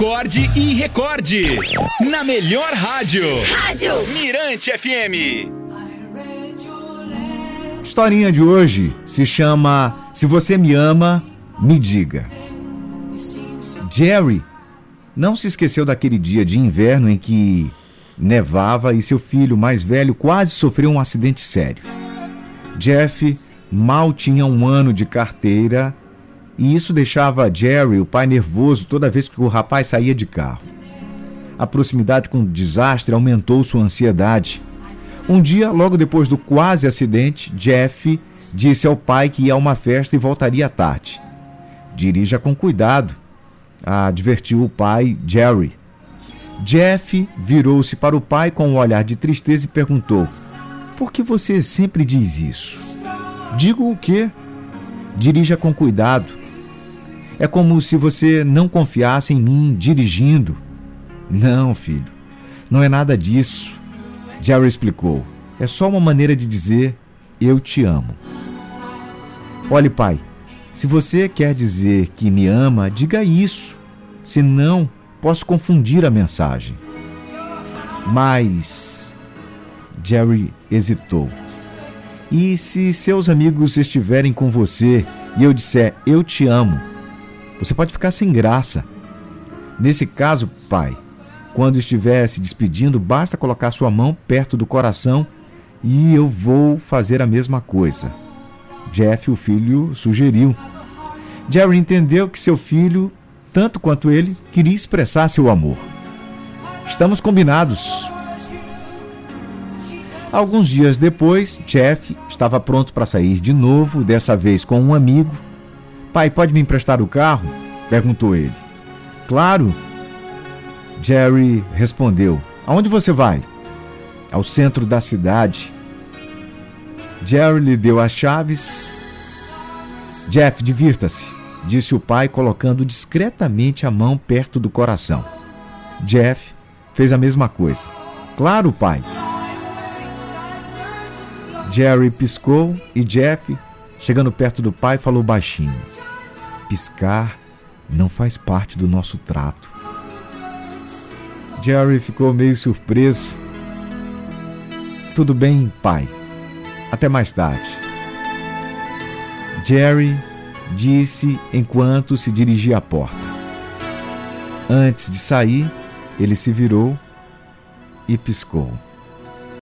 Acorde e recorde. Na melhor rádio. Rádio Mirante FM. Historinha de hoje se chama Se Você Me Ama, Me Diga. Jerry não se esqueceu daquele dia de inverno em que nevava e seu filho mais velho quase sofreu um acidente sério. Jeff mal tinha um ano de carteira e isso deixava Jerry, o pai, nervoso toda vez que o rapaz saía de carro. A proximidade com o desastre aumentou sua ansiedade. Um dia, logo depois do quase acidente, Jeff disse ao pai que ia a uma festa e voltaria à tarde. Dirija com cuidado, advertiu o pai, Jerry. Jeff virou-se para o pai com um olhar de tristeza e perguntou: Por que você sempre diz isso? Digo o quê? Dirija com cuidado. É como se você não confiasse em mim dirigindo. Não, filho, não é nada disso. Jerry explicou. É só uma maneira de dizer eu te amo. Olhe, pai, se você quer dizer que me ama, diga isso. Senão, posso confundir a mensagem. Mas. Jerry hesitou. E se seus amigos estiverem com você e eu disser eu te amo, você pode ficar sem graça. Nesse caso, pai, quando estiver se despedindo, basta colocar sua mão perto do coração e eu vou fazer a mesma coisa. Jeff, o filho, sugeriu. Jerry entendeu que seu filho, tanto quanto ele, queria expressar seu amor. Estamos combinados. Alguns dias depois, Jeff estava pronto para sair de novo, dessa vez com um amigo Pai, pode me emprestar o carro? perguntou ele. Claro. Jerry respondeu. Aonde você vai? Ao centro da cidade. Jerry lhe deu as chaves. Jeff, divirta-se, disse o pai, colocando discretamente a mão perto do coração. Jeff fez a mesma coisa. Claro, pai. Jerry piscou e Jeff Chegando perto do pai, falou baixinho: Piscar não faz parte do nosso trato. Jerry ficou meio surpreso. Tudo bem, pai. Até mais tarde. Jerry disse enquanto se dirigia à porta. Antes de sair, ele se virou e piscou.